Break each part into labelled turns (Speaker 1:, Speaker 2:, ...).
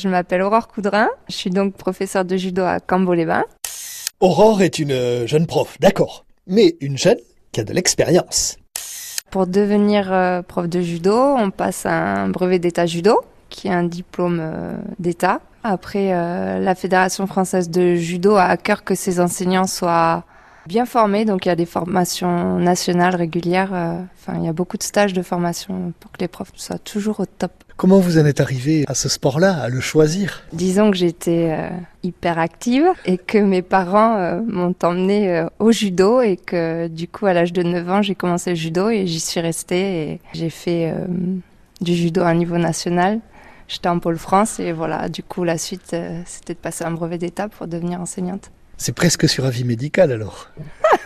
Speaker 1: Je m'appelle Aurore Coudrin, je suis donc professeure de judo à Cambo-les-Bains.
Speaker 2: Aurore est une euh, jeune prof, d'accord, mais une jeune qui a de l'expérience.
Speaker 1: Pour devenir euh, prof de judo, on passe un brevet d'état judo, qui est un diplôme euh, d'état. Après, la Fédération française de judo a à cœur que ses enseignants soient bien formés, donc il y a des formations nationales régulières. Enfin, il y a beaucoup de stages de formation pour que les profs soient toujours au top.
Speaker 2: Comment vous en êtes arrivé à ce sport-là, à le choisir?
Speaker 1: Disons que j'étais euh, hyper active et que mes parents euh, m'ont emmenée euh, au judo et que du coup à l'âge de 9 ans j'ai commencé le judo et j'y suis restée et j'ai fait du judo à un niveau national. J'étais en pôle France et voilà, du coup la suite c'était de passer un brevet d'état pour devenir enseignante.
Speaker 2: C'est presque sur avis médical alors.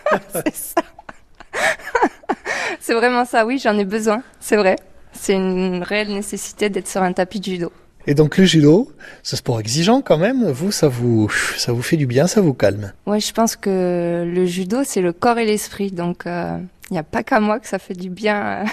Speaker 1: c'est ça. c'est vraiment ça, oui, j'en ai besoin, c'est vrai c'est une réelle nécessité d'être sur un tapis de judo.
Speaker 2: Et donc le judo, ce sport exigeant quand même, vous ça vous ça vous fait du bien, ça vous calme.
Speaker 1: Ouais, je pense que le judo c'est le corps et l'esprit, donc il euh, n'y a pas qu'à moi que ça fait du bien euh,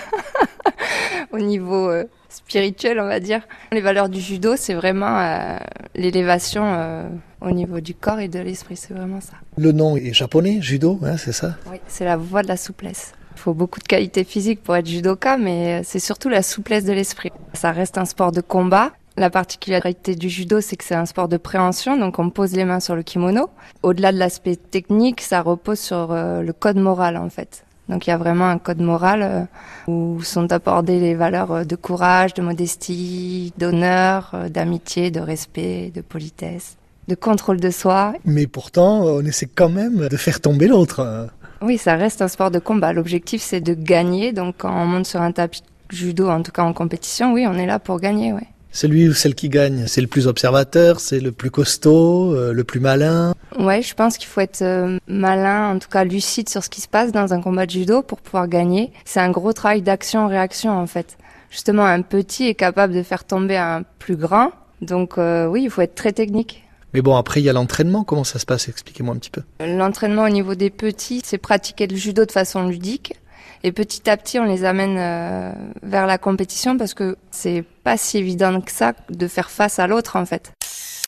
Speaker 1: au niveau euh, spirituel, on va dire. Les valeurs du judo, c'est vraiment l'élévation au niveau du corps et de l'esprit, c'est vraiment ça.
Speaker 2: Le nom est japonais, judo, hein, c'est ça?
Speaker 1: Oui, c'est la voie de la souplesse. Il faut beaucoup de qualité physique pour être judoka, mais c'est surtout la souplesse de l'esprit. Ça reste un sport de combat. La particularité du judo, c'est que c'est un sport de préhension, donc on pose les mains sur le kimono. Au-delà de l'aspect technique, ça repose sur euh, le code moral en fait. Donc il y a vraiment un code moral euh, où sont abordées les valeurs euh, de courage, de modestie, d'honneur, d'amitié, de respect, de politesse, de contrôle de soi.
Speaker 2: Mais pourtant, on essaie quand même de faire tomber l'autre.
Speaker 1: Oui, ça reste un sport de combat. L'objectif, c'est de gagner. Donc, quand on monte sur un tapis judo, en tout cas en compétition, oui, on est là pour gagner, oui.
Speaker 2: Celui ou celle qui gagne, c'est le plus observateur, c'est le plus costaud, euh, le plus malin.
Speaker 1: Ouais, je pense qu'il faut être euh, malin, en tout cas lucide sur ce qui se passe dans un combat de judo pour pouvoir gagner. C'est un gros travail d'action-réaction en fait. Justement, un petit est capable de faire tomber un plus grand. Donc euh, oui, il faut être très technique.
Speaker 2: Mais bon, après, il y a l'entraînement. Comment ça se passe? Expliquez-moi un petit peu.
Speaker 1: L'entraînement au niveau des petits, c'est pratiquer le judo de façon ludique. Et petit à petit, on les amène euh, vers la compétition parce que c'est pas si évident que ça de faire face à l'autre, en fait.